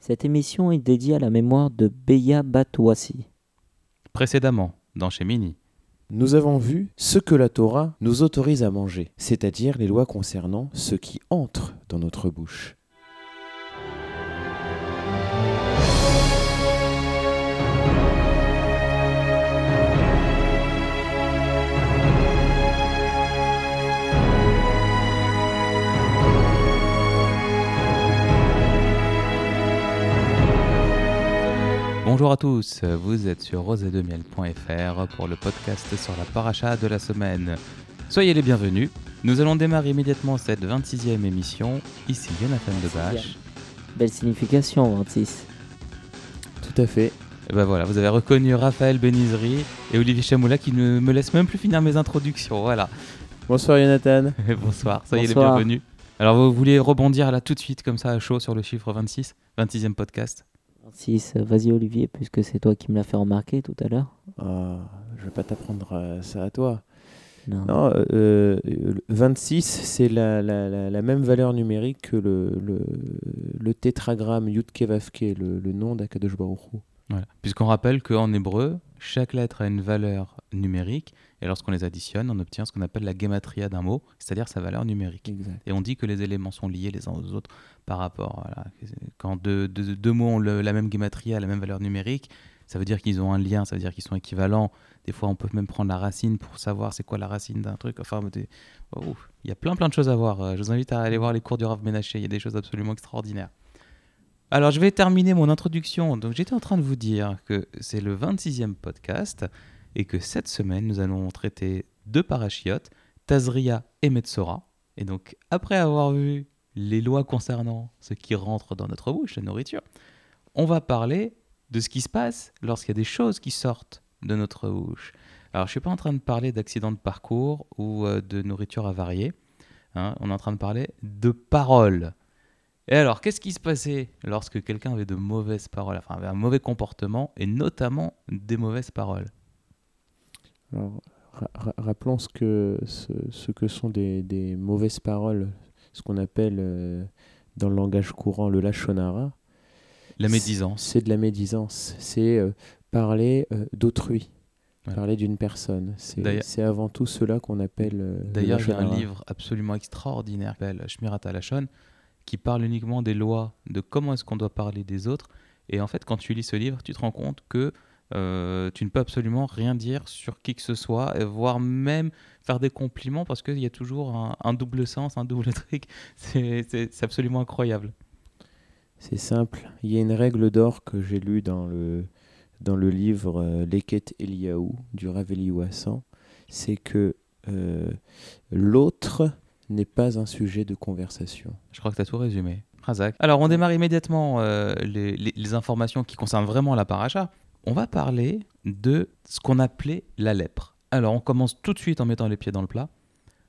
Cette émission est dédiée à la mémoire de Beya Batouassi. Précédemment, dans Shemini. Nous avons vu ce que la Torah nous autorise à manger, c'est-à-dire les lois concernant ce qui entre dans notre bouche. Bonjour à tous, vous êtes sur rosedemiel.fr pour le podcast sur la paracha de la semaine. Soyez les bienvenus. Nous allons démarrer immédiatement cette 26e émission. Ici Jonathan Debache. Belle signification, 26. Tout à fait. Et ben voilà, vous avez reconnu Raphaël Benizri et Olivier Chamoula qui ne me laissent même plus finir mes introductions. Voilà. Bonsoir Jonathan. Bonsoir, soyez Bonsoir. les bienvenus. Alors vous voulez rebondir là tout de suite comme ça à chaud sur le chiffre 26, 26e podcast? 26, euh, vas-y Olivier, puisque c'est toi qui me l'as fait remarquer tout à l'heure. Ah, je vais pas t'apprendre euh, ça à toi. Non. Non, euh, euh, le 26, c'est la, la, la, la même valeur numérique que le, le, le tétragramme Yudke Vavke, le, le nom d'Akadosh Baruch Hu. Voilà. Puisqu'on rappelle qu'en hébreu, chaque lettre a une valeur numérique, et lorsqu'on les additionne, on obtient ce qu'on appelle la gematria d'un mot, c'est-à-dire sa valeur numérique. Exact. Et on dit que les éléments sont liés les uns aux autres par rapport. Voilà. Quand deux, deux- deux mots ont le- la même gematria, la même valeur numérique, ça veut dire qu'ils ont un lien, ça veut dire qu'ils sont équivalents. Des fois, on peut même prendre la racine pour savoir c'est quoi la racine d'un truc. Enfin, oh, il y a plein plein de choses à voir. Euh, Je vous invite à aller voir les cours du Rav Menaché. Il y a des choses absolument extraordinaires. Alors, je vais terminer mon introduction. Donc, j'étais en train de vous dire que c'est le 26e podcast et que cette semaine, nous allons traiter deux parachiotes, Tazria et Metzora. Et donc, après avoir vu les lois concernant ce qui rentre dans notre bouche, la nourriture, on va parler de ce qui se passe lorsqu'il y a des choses qui sortent de notre bouche. Alors, je ne suis pas en train de parler d'accidents de parcours ou euh, de nourriture avariée. hein. on est en train de parler de paroles. Et alors, qu'est-ce qui se passait lorsque quelqu'un avait de mauvaises paroles, enfin avait un mauvais comportement, et notamment des mauvaises paroles? Alors, ra- ra- rappelons ce que, ce, ce que sont des, des mauvaises paroles, ce qu'on appelle euh, dans le langage courant le lachonara. La médisance. C'est de la médisance. C'est euh, parler euh, d'autrui, Ouais. parler d'une personne. C'est avant tout cela qu'on appelle. le D'ailleurs, j'ai un lachon livre absolument extraordinaire qui s'appelle Shmirat Alashon, qui parle uniquement des lois, de comment est-ce qu'on doit parler des autres. Et en fait, quand tu lis ce livre, tu te rends compte que euh, tu ne peux absolument rien dire sur qui que ce soit, voire même faire des compliments parce qu'il y a toujours un, un double sens, un double truc. C'est absolument incroyable. C'est simple. Il y a une règle d'or que j'ai lue dans le, dans le livre euh, Leket Eliaou du Rav Eliyahu Hassan. C'est que euh, l'autre n'est pas un sujet de conversation. Je crois que tu as tout résumé. Razak. Alors, on démarre immédiatement euh, les, les- les informations qui concernent vraiment la paracha. On va parler de ce qu'on appelait la lèpre. Alors, on commence tout de suite en mettant les pieds dans le plat.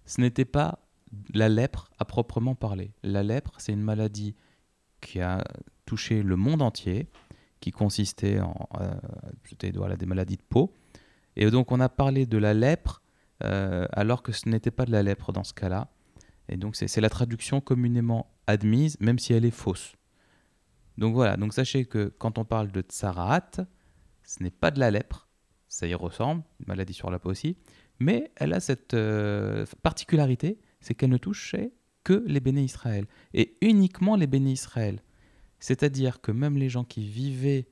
Ce n'était pas la lèpre à proprement parler. La lèpre, c'est une maladie qui a touché le monde entier, qui consistait en euh, voilà, des maladies de peau. Et donc, on a parlé de la lèpre euh, alors que ce n'était pas de la lèpre dans ce cas-là. Et donc, c'est la traduction communément admise, même si elle est fausse. Donc voilà, donc sachez que quand on parle de tsaraat, ce n'est pas de la lèpre, ça y ressemble, maladie sur la peau aussi, mais elle a cette euh, particularité, c'est qu'elle ne touchait que les béné Israël, et uniquement les béné Israël. C'est-à-dire que même les gens qui vivaient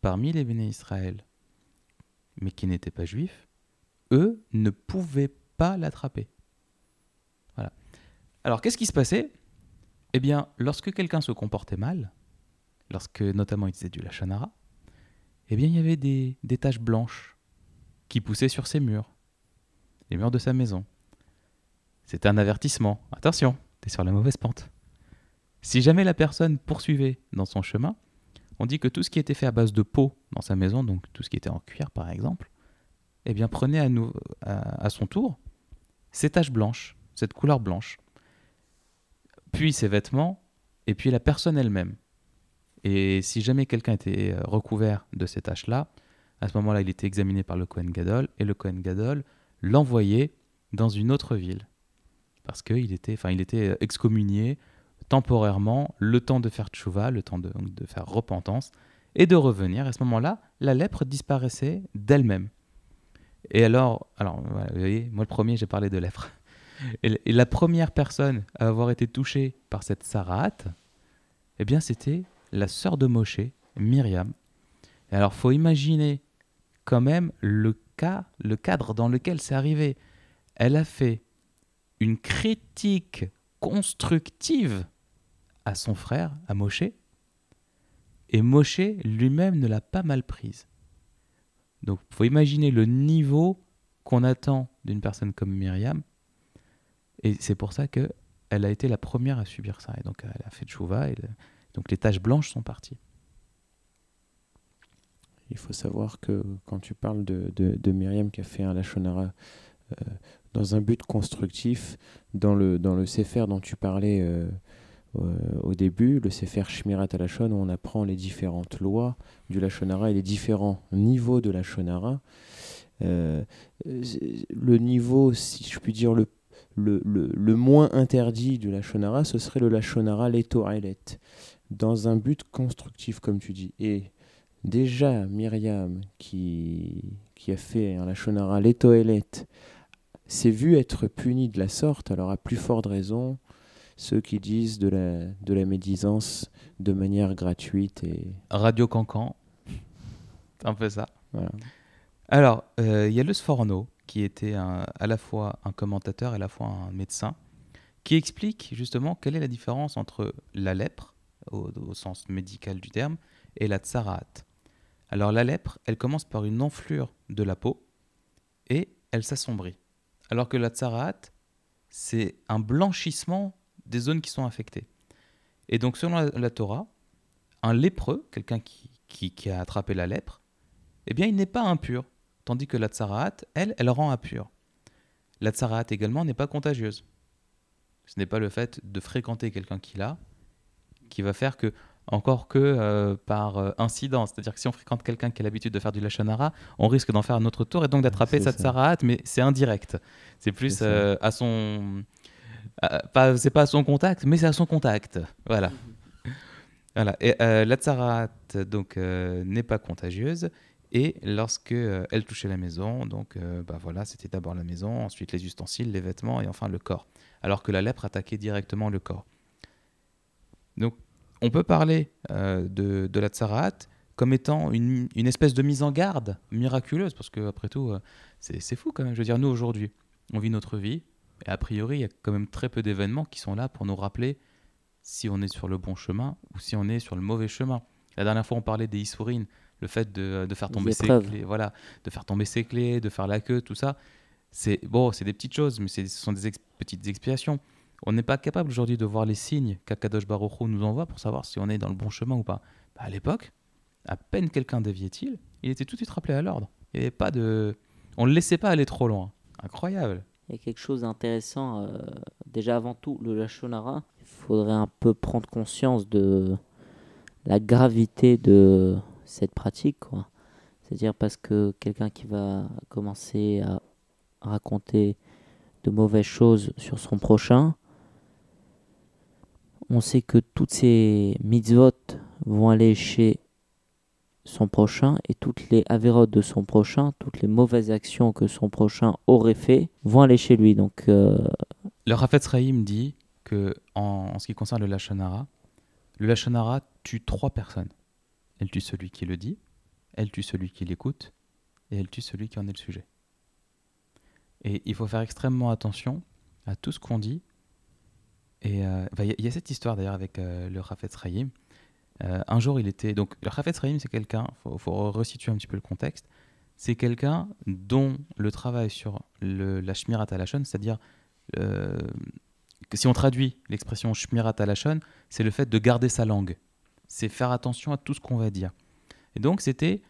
parmi les béné Israël, mais qui n'étaient pas juifs, eux ne pouvaient pas l'attraper. Voilà. Alors, qu'est-ce qui se passait? Eh bien, lorsque quelqu'un se comportait mal, lorsque notamment il disait du lachanara, eh bien, il y avait des, taches blanches qui poussaient sur ses murs, les murs de sa maison. C'était un avertissement. Attention, t'es sur la mauvaise pente. Si jamais la personne poursuivait dans son chemin, on dit que tout ce qui était fait à base de peau dans sa maison, donc tout ce qui était en cuir par exemple, eh bien prenait à- à son tour ces taches blanches, cette couleur blanche, puis ses vêtements, et puis la personne elle-même. Et si jamais quelqu'un était euh, recouvert de ces taches-là, à ce moment-là, il était examiné par le Kohen Gadol, et le Kohen Gadol l'envoyait dans une autre ville. Parce qu'il était, enfin, il était euh, excommunié temporairement le temps de faire tchouva, le temps de, faire repentance, et de revenir. À ce moment-là, la lèpre disparaissait d'elle-même. Et alors, alors vous voyez, moi le premier, j'ai parlé de lèpre. Et, et la première personne à avoir été touchée par cette Sarat, eh bien, c'était la sœur de Moshe, Myriam. Et alors, faut imaginer quand même le cas, le cadre dans lequel c'est arrivé. Elle a fait une critique constructive à son frère, à Moshe, et Moshe lui-même ne l'a pas mal prise. Donc, faut imaginer le niveau qu'on attend d'une personne comme Myriam, et c'est pour ça que elle a été la première à subir ça. Et donc, elle a fait chouva, et donc les taches blanches sont parties. Il faut savoir que quand tu parles de, Myriam qui a fait un Lachonara euh, dans un but constructif, dans le, dans Sefer dont tu parlais euh, au début, le Sefer Shmirat Lachon, où on apprend les différentes lois du Lachonara et les différents niveaux de Lachonara. Euh, le niveau, si je puis dire, le, le moins interdit du Lachonara, ce serait le Lachonara Leto Ailet, dans un but constructif, comme tu dis. Et déjà Myriam qui, qui a fait un Lachonara Letoelet s'est vue être punie de la sorte, alors à plus forte raison ceux qui disent de la, de la médisance de manière gratuite et Radio Cancan, un peu ça. voilà. Alors, euh, il y a le Sforno, qui était un- à la fois un commentateur et à la fois un médecin, qui explique justement quelle est la différence entre la lèpre, au, sens médical du terme, et la tsaraat. Alors, la lèpre, elle commence par une enflure de la peau et elle s'assombrit. Alors que la tsaraat, c'est un blanchissement des zones qui sont affectées. Et donc, selon la, Torah, un lépreux, quelqu'un qui, qui- a attrapé la lèpre, eh bien, il n'est pas impur. Tandis que la tsaraat, elle, elle rend impur. La tsaraat également n'est pas contagieuse. Ce n'est pas le fait de fréquenter quelqu'un qui l'a qui va faire que, encore que euh, par euh, incidence, c'est-à-dire que si on fréquente quelqu'un qui a l'habitude de faire du lachanara, on risque d'en faire un autre tour et donc d'attraper sa ça. tsaraat, mais c'est indirect. C'est plus euh, à son. pas, c'est pas à son contact, mais c'est à son contact. Voilà. Voilà. Et euh, la tsaraat donc euh, n'est pas contagieuse et lorsque euh, elle touchait la maison, donc euh, bah voilà, c'était d'abord la maison, ensuite les ustensiles, les vêtements et enfin le corps. Alors que la lèpre attaquait directement le corps. Donc on peut parler euh, de, de la tsaraat comme étant une, une espèce de mise en garde miraculeuse, parce que après tout, euh, c'est fou quand même. Je veux dire, nous aujourd'hui, on vit notre vie, et a priori, il y a quand même très peu d'événements qui sont là pour nous rappeler si on est sur le bon chemin ou si on est sur le mauvais chemin. La dernière fois, on parlait des issourines, le fait de, de faire tomber ses clés, voilà, de faire tomber ses clés, de faire la queue, tout ça. C'est bon, c'est des petites choses, mais ce sont des ex- petites expiations. On n'est pas capable aujourd'hui de voir les signes qu'Akadosh Baruch nous envoie pour savoir si on est dans le bon chemin ou pas. Bah, à l'époque, à peine quelqu'un déviait-il, il était tout de suite rappelé à l'ordre. Il avait pas de, on le laissait pas aller trop loin. Incroyable. Il y a quelque chose d'intéressant. euh, déjà, avant tout, le Lachonara, il faudrait un peu prendre conscience de la gravité de cette pratique. C'est-à-dire parce que quelqu'un qui va commencer à raconter de mauvaises choses sur son prochain, on sait que toutes ces mitzvot vont aller chez son prochain et toutes les avérotes de son prochain, toutes les mauvaises actions que son prochain aurait fait vont aller chez lui. Donc euh, Le Rafetz Rahim dit que en, ce qui concerne le Lachonara, le Lachonara tue trois personnes. Elle tue celui qui le dit, elle tue celui qui l'écoute, et elle tue celui qui en est le sujet. Et il faut faire extrêmement attention à tout ce qu'on dit. Et euh, bah, il y, a- cette histoire d'ailleurs avec euh, le Rafetz Rahim. Euh, un jour, il était. Donc, le Rafetz Rahim, c'est quelqu'un, il faut, faut resituer un petit peu le contexte. C'est quelqu'un dont le travail sur le, la Shmirat Alashon, c'est-à-dire que si on traduit l'expression Shmirat Alashon, c'est le fait de garder sa langue. C'est faire attention à tout ce qu'on va dire. Et donc, c'était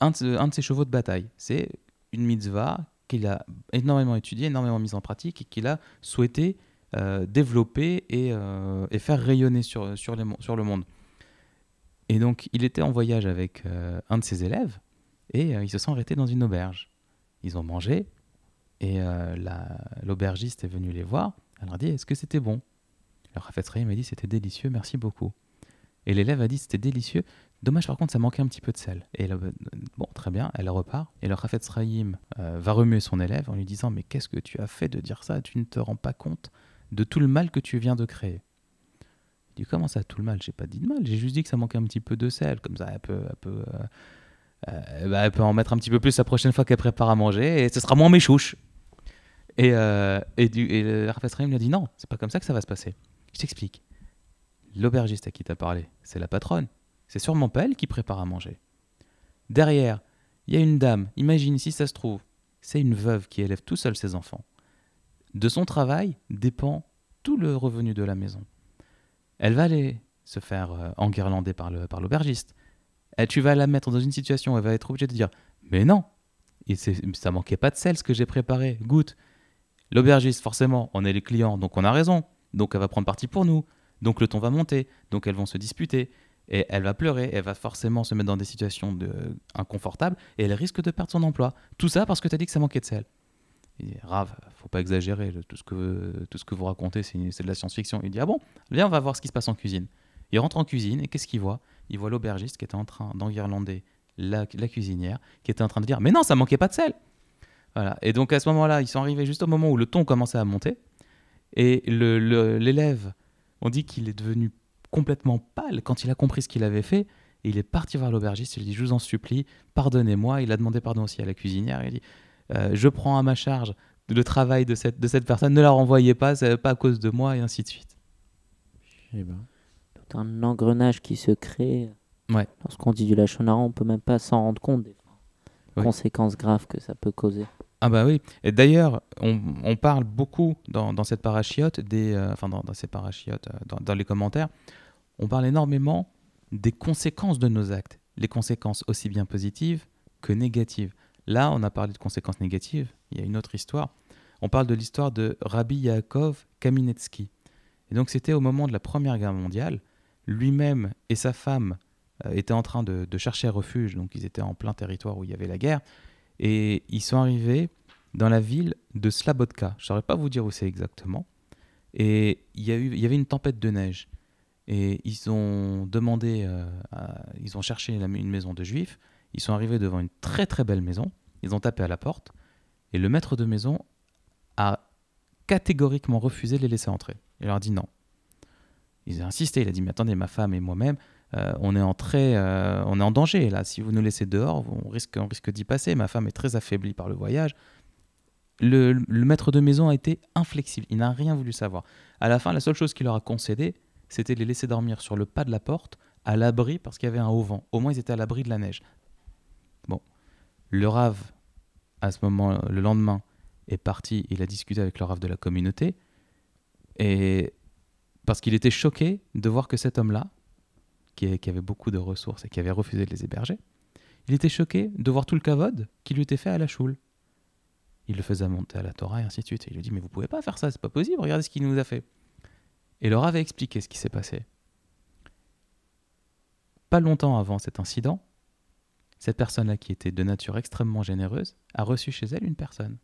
un, un de ses chevaux de bataille. C'est une mitzvah qu'il a énormément étudiée, énormément mise en pratique et qu'il a souhaité développer et, euh, et faire rayonner sur, le monde. Et donc, il était en voyage avec euh, un de ses élèves et euh, ils se sont arrêtés dans une auberge. Ils ont mangé et euh, la- l'aubergiste est venue les voir. Elle leur a dit Est-ce que c'était bon? Le Rafet Sraïm a dit c'était délicieux, merci beaucoup. Et l'élève a dit c'était délicieux, dommage par contre ça manquait un petit peu de sel. Et euh, bon, très bien, elle repart. Et le Rafet euh, va remuer son élève en lui disant mais qu'est-ce que tu as fait de dire ça? Tu ne te rends pas compte de tout le mal que tu viens de créer. Il dit comment ça tout le mal? J'ai pas dit de mal, j'ai juste dit que ça manquait un petit peu de sel, comme ça elle peut, elle peut, euh, euh, bah, elle peut en mettre un petit peu plus la prochaine fois qu'elle prépare à manger et ce sera moins méchouche. Et, euh, et, du, et le lui a dit non, c'est pas comme ça que ça va se passer. Je t'explique. L'aubergiste à qui t'as parlé, c'est la patronne. C'est sûrement pas elle qui prépare à manger. Derrière, il y a une dame. Imagine si ça se trouve, c'est une veuve qui élève tout seul ses enfants. De son travail dépend tout le revenu de la maison. Elle va aller se faire euh, enguirlander par l'aubergiste. Tu vas la mettre dans une situation où elle va être obligée de dire Mais non, ça manquait pas de sel ce que j'ai préparé, goûte. L'aubergiste, forcément, on est les clients, donc on a raison. Donc elle va prendre parti pour nous. Donc le ton va monter. Donc elles vont se disputer. Et elle va pleurer. Elle va forcément se mettre dans des situations inconfortables. Et elle risque de perdre son emploi. Tout ça parce que tu as dit que ça manquait de sel. Il dit, Rave, pas exagérer. Tout ce que, tout ce que vous racontez, c'est de la science-fiction. Il dit Ah bon Viens, on va voir ce qui se passe en cuisine. Il rentre en cuisine et qu'est-ce qu'il voit? Il voit l'aubergiste qui était en train d'enguirlander la, cuisinière, qui était en train de dire Mais non, ça manquait pas de sel Voilà. Et donc à ce moment-là, ils sont arrivés juste au moment où le ton commençait à monter. Et l'élève, on dit qu'il est devenu complètement pâle quand il a compris ce qu'il avait fait. Et il est parti voir l'aubergiste, il dit Je vous en supplie, pardonnez-moi. Il a demandé pardon aussi à la cuisinière. Il dit Euh, Je prends à ma charge le travail de cette, de cette personne, ne la renvoyez pas, c'est pas à cause de moi, et ainsi de suite. Eh ben, Tout un engrenage qui se crée. Ouais. Lorsqu'on dit du lachonara, on peut même pas s'en rendre compte des. Oui. conséquences graves que ça peut causer. Ah bah oui. Et d'ailleurs, on, on parle beaucoup dans, dans cette parachiote, des, euh, enfin dans, dans ces parachiotes, euh, dans, dans les commentaires, on parle énormément des conséquences de nos actes. Les conséquences aussi bien positives que négatives. Là, on a parlé de conséquences négatives. Il y a une autre histoire. On parle de l'histoire de Rabbi Yaakov Kaminetsky. Et donc, c'était au moment de la Première Guerre mondiale. Lui-même et sa femme euh, étaient en train de, chercher refuge. Donc, ils étaient en plein territoire où il y avait la guerre. Et ils sont arrivés dans la ville de Slabodka. Je ne saurais pas vous dire où c'est exactement. Et il y, a eu, avait une tempête de neige. Et ils ont demandé, euh, ils ont cherché une maison de juifs. Ils sont arrivés devant une très très belle maison. Ils ont tapé à la porte. Et le maître de maison a catégoriquement refusé de les laisser entrer. Il leur a dit non. Ils ont insisté. Il a dit Mais attendez, ma femme et moi-même, euh, on, est en euh, on est en danger là. Si vous nous laissez dehors, on risque, d'y passer. Ma femme est très affaiblie par le voyage. Le, le maître de maison a été inflexible. Il n'a rien voulu savoir. À la fin, la seule chose qu'il leur a concédé, c'était de les laisser dormir sur le pas de la porte, à l'abri, parce qu'il y avait un haut vent. Au moins, ils étaient à l'abri de la neige. Bon. Le rave, à ce moment, le lendemain, est parti. Il a discuté avec le rave de la communauté. Et parce qu'il était choqué de voir que cet homme-là, qui, avait beaucoup de ressources et qui avait refusé de les héberger, il était choqué de voir tout le kavod qui lui était fait à la choule. Il le faisait monter à la Torah et ainsi de suite. Il lui dit Mais vous pouvez pas faire ça, c'est pas possible, regardez ce qu'il nous a fait. Et le Rav a expliqué ce qui s'est passé. Pas longtemps avant cet incident, cette personne-là, qui était de nature extrêmement généreuse, a reçu chez elle une personne.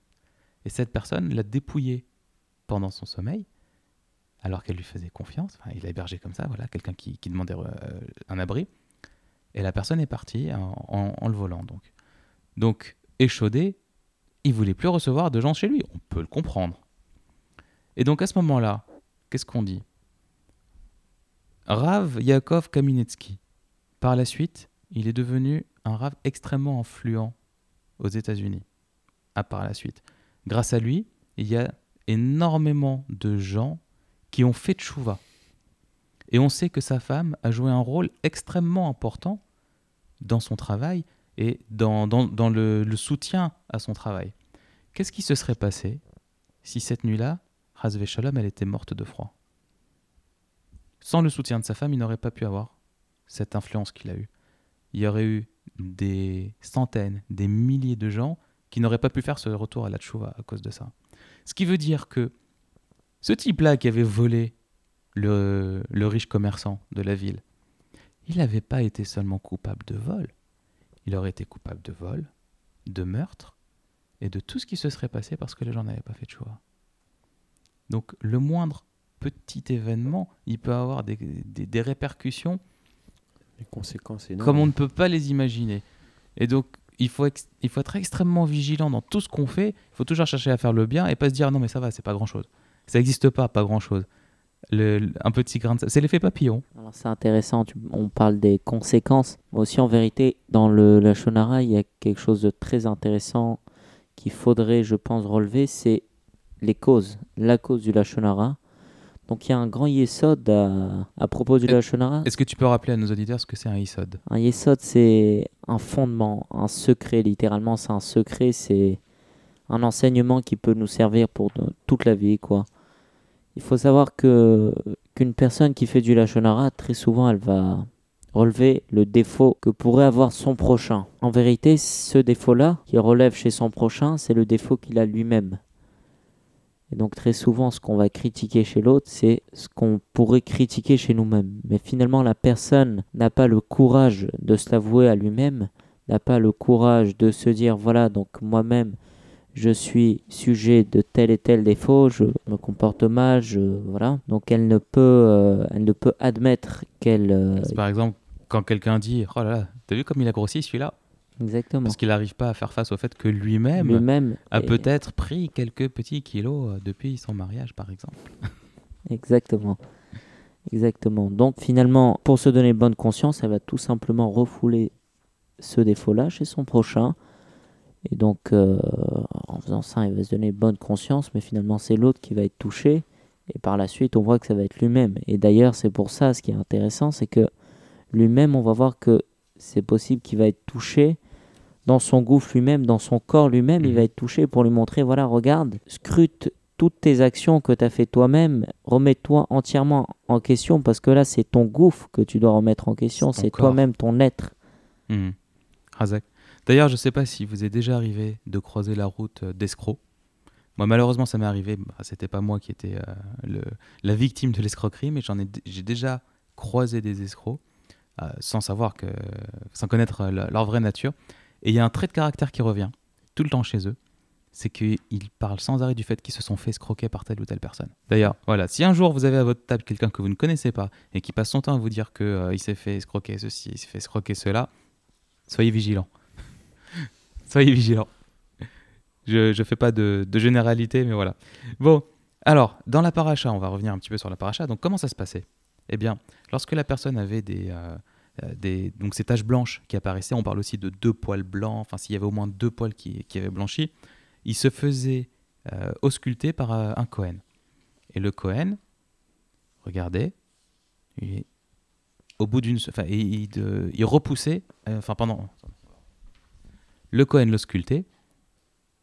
Et cette personne l'a dépouillée pendant son sommeil, alors qu'elle lui faisait confiance. Il l'a hébergé comme ça, voilà, quelqu'un qui, demandait euh, un abri. Et la personne est partie en le volant. Donc, donc échaudé, il voulait plus recevoir de gens chez lui. On peut le comprendre. Et donc à ce moment-là, qu'est-ce qu'on dit? Rav Yaakov Kaminetsky. Par la suite, il est devenu un Rav extrêmement influent aux États-Unis. À par la suite. Grâce à lui, il y a énormément de gens qui ont fait tchouva. Et on sait que sa femme a joué un rôle extrêmement important dans son travail et dans, dans- dans le, soutien à son travail. Qu'est-ce qui se serait passé si cette nuit-là, Hazve Shalom, elle était morte de froid? Sans le soutien de sa femme, il n'aurait pas pu avoir cette influence qu'il a eue. Il y aurait eu des centaines, des milliers de gens qui n'auraient pas pu faire ce retour à la tchouva à cause de ça. Ce qui veut dire que ce type-là qui avait volé le, le riche commerçant de la ville, il n'avait pas été seulement coupable de vol, il aurait été coupable de vol, de meurtre et de tout ce qui se serait passé parce que les gens n'avaient pas fait de choix. Donc le moindre petit événement, il peut avoir des, répercussions Les conséquences énormes. comme on ne peut pas les imaginer. Et donc, il faut, ex- il faut être extrêmement vigilant dans tout ce qu'on fait. Il faut toujours chercher à faire le bien et pas se dire non, mais ça va, c'est pas grand chose. Ça n'existe pas, pas grand chose. Le, un petit grain de sable. C'est l'effet papillon. Alors c'est intéressant, tu- on parle des conséquences. Mais aussi en vérité, dans le, la Shonara, il y a quelque chose de très intéressant qu'il faudrait, je pense, relever, c'est les causes, la cause du Lachonara. Donc il y a un grand yesod à, à propos du Lachonara. Est-ce que tu peux rappeler à nos auditeurs ce que c'est un ISOD Un yesod, c'est un fondement, un secret, littéralement, c'est un secret, c'est un enseignement qui peut nous servir pour toute la vie, quoi. Il faut savoir que qu'une personne qui fait du lachonara, très souvent, elle va relever le défaut que pourrait avoir son prochain. En vérité, ce défaut-là, qui relève chez son prochain, c'est le défaut qu'il a lui-même. Et donc très souvent, ce qu'on va critiquer chez l'autre, c'est ce qu'on pourrait critiquer chez nous-mêmes. Mais finalement, la personne n'a pas le courage de se l'avouer à lui-même, n'a pas le courage de se dire, voilà, donc moi-même, je suis sujet de tel et tel défaut, je me comporte mal, je, voilà. Donc elle ne peut, euh, elle ne peut admettre qu'elle... euh, Par exemple, quand quelqu'un dit Oh là là, t'as vu comme il a grossi celui-là? Exactement. Parce qu'il n'arrive pas à faire face au fait que lui-même a peut-être pris quelques petits kilos euh, depuis son mariage, par exemple. Exactement. Exactement. Donc finalement, pour se donner bonne conscience, elle va tout simplement refouler ce défaut-là chez son prochain. Et donc, euh, en faisant ça, il va se donner bonne conscience, mais finalement, c'est l'autre qui va être touché. Et par la suite, on voit que ça va être lui-même. Et d'ailleurs, c'est pour ça, ce qui est intéressant, c'est que lui-même, on va voir que c'est possible qu'il va être touché dans son gouffre lui-même, dans son corps lui-même, il Mhm. va être touché pour lui montrer, voilà, regarde, scrute toutes tes actions que tu as fait toi-même, remets-toi entièrement en question, parce que là, c'est ton gouffre que tu dois remettre en question, C'est toi-même, ton être. Razak. D'ailleurs, je ne sais pas si vous est déjà arrivé de croiser la route euh, d'escrocs. Moi, malheureusement, ça m'est arrivé. Bah, C'était pas moi qui étais euh, le- la victime de l'escroquerie, mais j'en ai, j'ai déjà croisé des escrocs euh, sans savoir que, sans connaître leur vraie nature. Et il y a un trait de caractère qui revient tout le temps chez eux, c'est qu'ils parlent sans arrêt du fait qu'ils se sont fait escroquer par telle ou telle personne. D'ailleurs, voilà, si un jour vous avez à votre table quelqu'un que vous ne connaissez pas et qui passe son temps à vous dire que euh, s'est fait escroquer ceci, il s'est fait escroquer cela, soyez vigilants. soyez vigilants. Je ne fais pas de, généralité, mais voilà. Bon, alors, dans la paracha, on va revenir un petit peu sur la paracha. Donc, comment ça se passait? Eh bien, lorsque la personne avait des, euh, des, donc ces taches blanches qui apparaissaient, on parle aussi de deux poils blancs, enfin, s'il y avait au moins deux poils qui, qui avaient blanchi, il se faisait euh, ausculter par euh, un Cohen. Et le Cohen, regardez, il, au bout d'une. Enfin, il, il, de- il repoussait, euh, enfin, pendant. Le Cohen l'auscultait,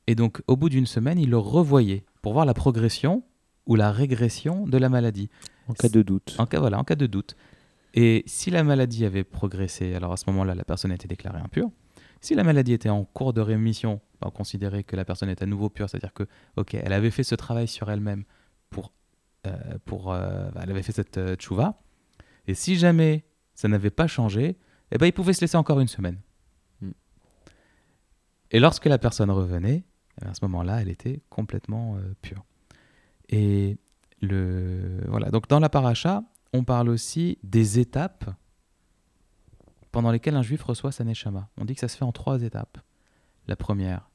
et donc au bout d'une semaine, il le revoyait pour voir la progression ou la régression de la maladie. En cas de doute. En cas, voilà, en cas de doute. Et si la maladie avait progressé, alors à ce moment-là, la personne était déclarée impure. Si la maladie était en cours de rémission, on considérait que la personne est à nouveau pure, c'est-à-dire que, ok, elle avait fait ce travail sur elle-même pour, euh, pour, euh, elle avait fait cette euh, tchouva. Et si jamais ça n'avait pas changé, eh ben, il pouvait se laisser encore une semaine. Hmm. Et lorsque la personne revenait, eh ben, à ce moment-là, elle était complètement euh, pure. Et le voilà. Donc dans la paracha, on parle aussi des étapes pendant lesquelles un juif reçoit sa neshama. On dit que ça se fait en trois étapes. La première,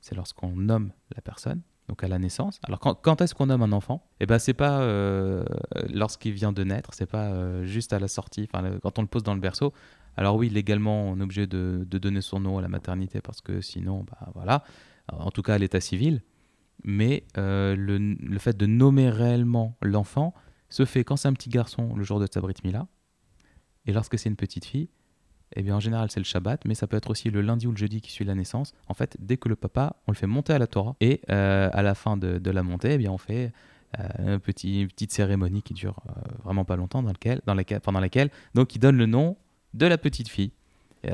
c'est lorsqu'on nomme la personne, donc à la naissance. Alors quand, est-ce qu'on nomme un enfant? Eh ben c'est pas euh, lorsqu'il vient de naître, c'est pas euh, juste à la sortie, enfin quand on le pose dans le berceau. Alors oui, légalement, on est obligé de, de donner son nom à la maternité parce que sinon, bah voilà, en tout cas à l'état civil. Mais euh, le fait de nommer réellement l'enfant se fait quand c'est un petit garçon le jour de sa brit mila, et lorsque c'est une petite fille, eh bien en général c'est le Shabbat, mais ça peut être aussi le lundi ou le jeudi qui suit la naissance. En fait, dès que le papa, on le fait monter à la Torah, et euh, à la fin de, de la montée, eh bien on fait euh, une petite cérémonie qui dure euh, vraiment pas longtemps, dans lequel, dans laquelle, pendant laquelle donc il donne le nom de la petite fille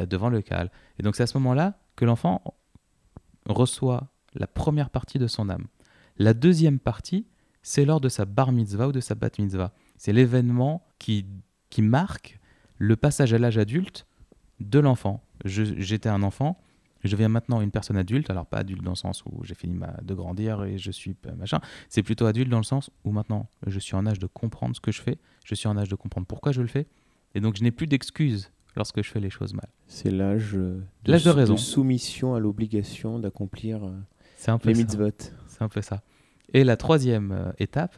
devant le Kaal. Et donc c'est à ce moment-là que l'enfant reçoit la première partie de son âme. La deuxième partie, c'est lors de sa bar mitzvah ou de sa bat mitzvah. C'est l'événement qui, qui marque le passage à l'âge adulte de l'enfant. J'étais un enfant, je deviens maintenant une personne adulte, alors pas adulte dans le sens où j'ai fini ma- de grandir et je suis euh, machin, c'est plutôt adulte dans le sens où maintenant je suis en âge de comprendre ce que je fais, je suis en âge de comprendre pourquoi je le fais, et donc je n'ai plus d'excuses lorsque je fais les choses mal. C'est l'âge euh, de raison. soumission à l'obligation d'accomplir euh, les mitzvot. C'est un peu ça. Et la troisième euh, étape,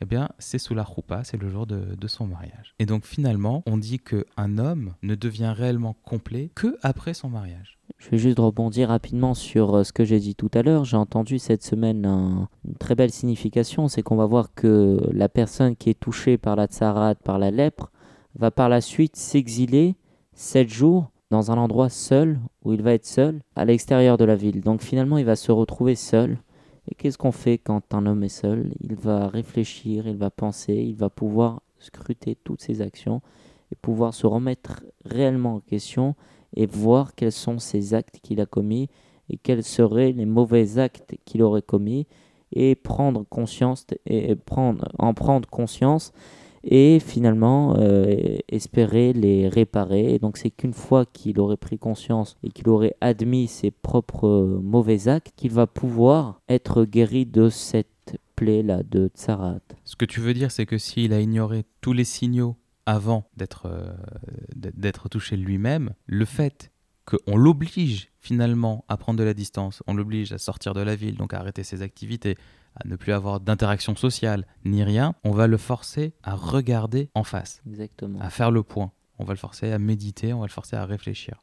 eh bien, c'est sous la roupa, c'est le jour de, son mariage. Et donc finalement, on dit qu'un homme ne devient réellement complet que après son mariage. Je vais juste rebondir rapidement sur euh, ce que j'ai dit tout à l'heure. J'ai entendu cette semaine un- une très belle signification, c'est qu'on va voir que la personne qui est touchée par la tsarade, par la lèpre, va par la suite s'exiler sept jours dans un endroit seul, où il va être seul, à l'extérieur de la ville. Donc finalement, il va se retrouver seul. Et qu'est-ce qu'on fait quand un homme est seul? Il va réfléchir, il va penser, il va pouvoir scruter toutes ses actions et pouvoir se remettre réellement en question et voir quels sont ces actes qu'il a commis et quels seraient les mauvais actes qu'il aurait commis et prendre conscience et prendre en prendre conscience et finalement euh, espérer les réparer. Et donc c'est qu'une fois qu'il aurait pris conscience et qu'il aurait admis ses propres euh, mauvais actes qu'il va pouvoir être guéri de cette plaie là de Tsarat. Ce que tu veux dire, c'est que s'il a ignoré tous les signaux avant d'être euh, d'être- d'être touché lui-même, le fait qu'on l'oblige finalement à prendre de la distance, on l'oblige à sortir de la ville, donc à arrêter ses activités, à ne plus avoir d'interaction sociale ni rien, on va le forcer à regarder en face, exactement à faire le point. On va le forcer à méditer, on va le forcer à réfléchir.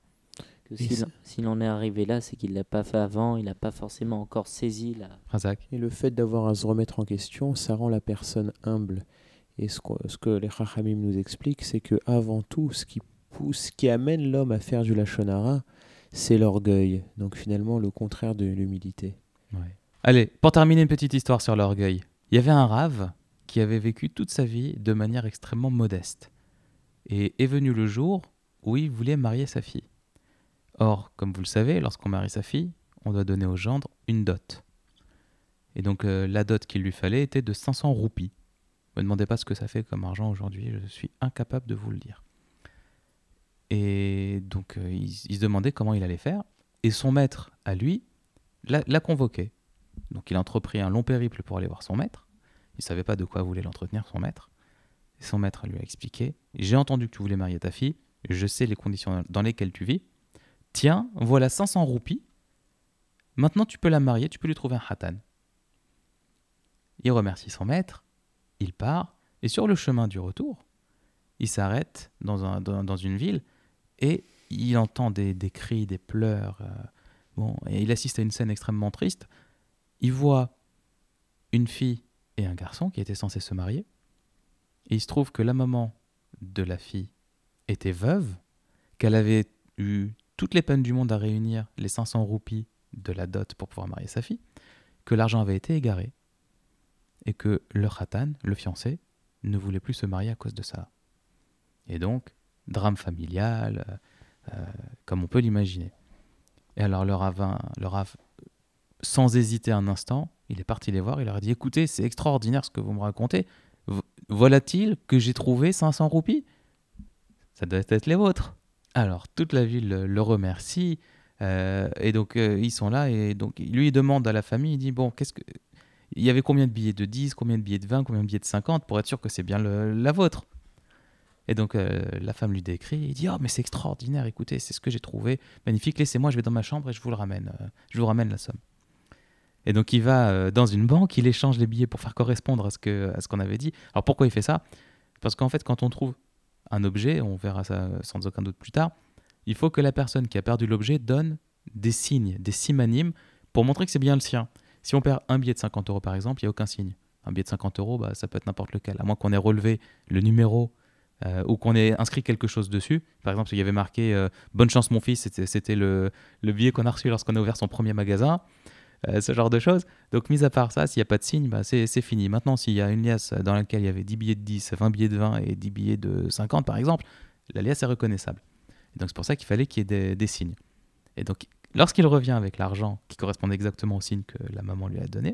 S'il en est arrivé là c'est qu'il l'a pas fait avant il n'a pas forcément encore saisi la Razak Et le fait d'avoir à se remettre en question, ça rend la personne humble. Et ce que, ce que les Chachamim nous expliquent, c'est que avant tout, ce qui ce qui amène l'homme à faire du lachonara, c'est l'orgueil. Donc finalement, le contraire de l'humilité. Allez, pour terminer une petite histoire sur l'orgueil. Il y avait un rave qui avait vécu toute sa vie de manière extrêmement modeste. Et est venu le jour où il voulait marier sa fille. Or, comme vous le savez, lorsqu'on marie sa fille, on doit donner au gendre une dot. Et donc euh, la dot qu'il lui fallait était de 500 roupies. Ne me demandez pas ce que ça fait comme argent aujourd'hui, je suis incapable de vous le dire. Et donc euh, il, se demandait comment il allait faire. Et son maître, à lui, l'a convoqué. Donc il a entrepris un long périple pour aller voir son maître. Il savait pas de quoi voulait l'entretenir son maître. Son maître lui a expliqué J'ai entendu que tu voulais marier ta fille. Je sais les conditions dans lesquelles tu vis. Tiens, voilà 500 roupies. Maintenant, tu peux la marier, tu peux lui trouver un hatan. Il remercie son maître. Il part. Et sur le chemin du retour, il s'arrête dans une ville et il entend des, cris, des pleurs. euh, bon, et il assiste à une scène extrêmement triste. Il voit une fille et un garçon qui étaient censés se marier. Et il se trouve que la maman de la fille était veuve, qu'elle avait eu toutes les peines du monde à réunir les 500 roupies de la dot pour pouvoir marier sa fille, que l'argent avait été égaré, et que le khatan, le fiancé, ne voulait plus se marier à cause de ça. Et donc, drame familial, euh, euh, comme on peut l'imaginer. Et alors le ravin, le rave, sans hésiter un instant, il est parti les voir, il leur a dit, écoutez, c'est extraordinaire ce que vous me racontez. Voilà-t-il que j'ai trouvé 500 roupies? Ça doit être les vôtres. Alors, toute la ville le, remercie. euh, et donc, ils sont là. Et donc, lui, demande à la famille, il dit, bon, qu'est-ce que... Il y avait combien de billets de 10, combien de billets de 20, combien de billets de 50 pour être sûr que c'est bien la vôtre? Et donc, euh, la femme lui décrit, il dit, oh, mais c'est extraordinaire, écoutez, c'est ce que j'ai trouvé. Magnifique, laissez-moi, je vais dans ma chambre et je vous le ramène. euh, je vous ramène la somme. Et donc, il va euh, dans une banque, il échange les billets pour faire correspondre à ce qu'on avait dit. Alors, pourquoi il fait ça? Parce qu'en fait, quand on trouve un objet, on verra ça sans aucun doute plus tard, il faut que la personne qui a perdu l'objet donne des signes, des simanimes, pour montrer que c'est bien le sien. Si on perd un billet de 50 euros par exemple, il n'y a aucun signe. Un billet de 50 euros, bah, ça peut être n'importe lequel, à moins qu'on ait relevé le numéro euh, ou qu'on ait inscrit quelque chose dessus. Par exemple, il y avait marqué euh, Bonne chance mon fils, c'était- le, le billet qu'on a reçu lorsqu'on a ouvert son premier magasin. Euh, ce genre de choses. Donc, mis à part ça, s'il n'y a pas de signe, bah, c'est c'est fini. Maintenant, s'il y a une liasse dans laquelle il y avait 10 billets de 10, 20 billets de 20 et 10 billets de 50, par exemple, la liasse est reconnaissable. Et donc, c'est pour ça qu'il fallait qu'il y ait des, des signes. Et donc, lorsqu'il revient avec l'argent qui correspond exactement au signe que la maman lui a donné,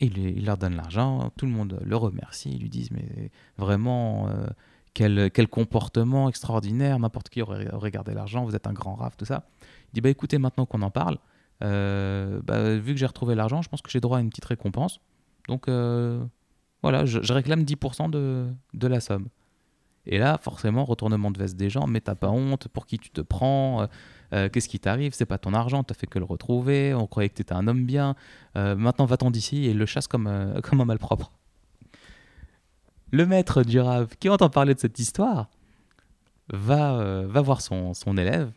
il, leur donne l'argent, tout le monde le remercie, ils lui disent Mais vraiment, euh, quel, quel comportement extraordinaire, n'importe qui aurait, aurait gardé l'argent, vous êtes un grand raf, tout ça. Il dit bah écoutez, maintenant qu'on en parle, euh, bah, vu que j'ai retrouvé l'argent, je pense que j'ai droit à une petite récompense. Donc euh, voilà, je, je réclame 10% de, de la somme. Et là, forcément, retournement de veste des gens, mais t'as pas honte, pour qui tu te prends, euh, euh, qu'est-ce qui t'arrive, c'est pas ton argent, t'as fait que le retrouver, on croyait que t'étais un homme bien, euh, maintenant va-t'en d'ici et le chasse comme, comme un malpropre. Le maître du rave, qui entend parler de cette histoire, va, va voir son, son élève,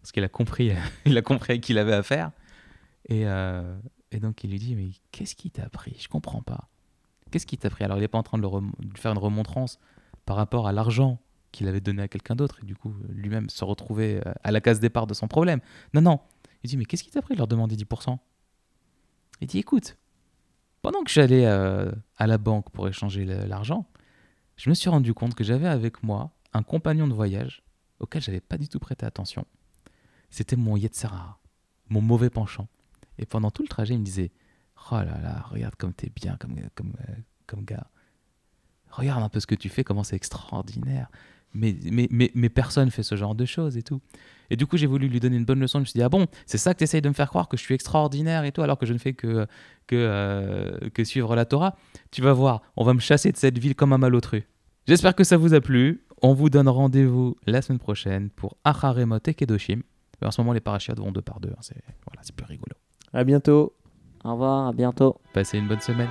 parce qu'il a compris, il a compris à qui il avait affaire, et, et donc il lui dit, mais qu'est-ce qui t'a pris? Je comprends pas. Qu'est-ce qui t'a pris? Alors il n'est pas en train de, le faire une remontrance par rapport à l'argent qu'il avait donné à quelqu'un d'autre, et du coup lui-même se retrouver euh, à la case départ de son problème. Non, non. Il dit, mais qu'est-ce qui t'a pris de leur demander 10% Il dit, écoute, pendant que j'allais euh, à la banque pour échanger l'argent, je me suis rendu compte que j'avais avec moi un compagnon de voyage auquel j'avais pas du tout prêté attention. C'était mon Yetzara, mon mauvais penchant. Et pendant tout le trajet, il me disait Oh là là, regarde comme t'es bien comme, comme, euh, comme gars. Regarde un peu ce que tu fais, comment c'est extraordinaire. Mais, mais, mais, mais personne fait ce genre de choses et tout. Et du coup, j'ai voulu lui donner une bonne leçon. Je me suis dit, ah bon, c'est ça que tu essayes de me faire croire que je suis extraordinaire et tout, alors que je ne fais que, que, euh, que suivre la Torah. Tu vas voir, on va me chasser de cette ville comme un malotru. J'espère que ça vous a plu. On vous donne rendez-vous la semaine prochaine pour Acharemot et Kedoshim. En ce moment, les parachutes vont deux par deux. hein. C'est voilà, c'est plus rigolo. À bientôt. Au revoir, à bientôt. Passez une bonne semaine.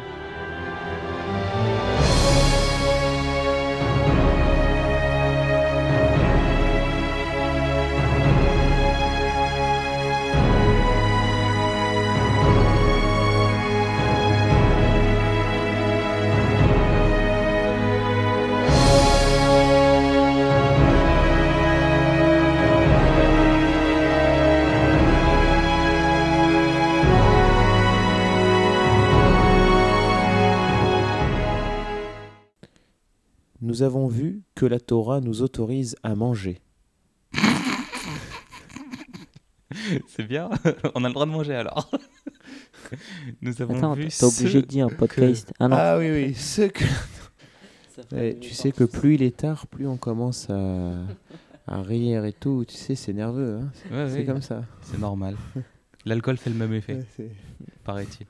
Nous avons vu que la Torah nous autorise à manger. C'est bien. On a le droit de manger alors. Nous avons Attends, vu t'es obligé de dire podcast. Ah non. oui, oui. Ce que... Ouais, tu sais que plus il est tard, plus on commence à, à rire et tout. Tu sais, c'est nerveux. hein. C'est Ouais, c'est oui, comme ça. C'est normal. L'alcool fait le même effet, Ouais, paraît-il.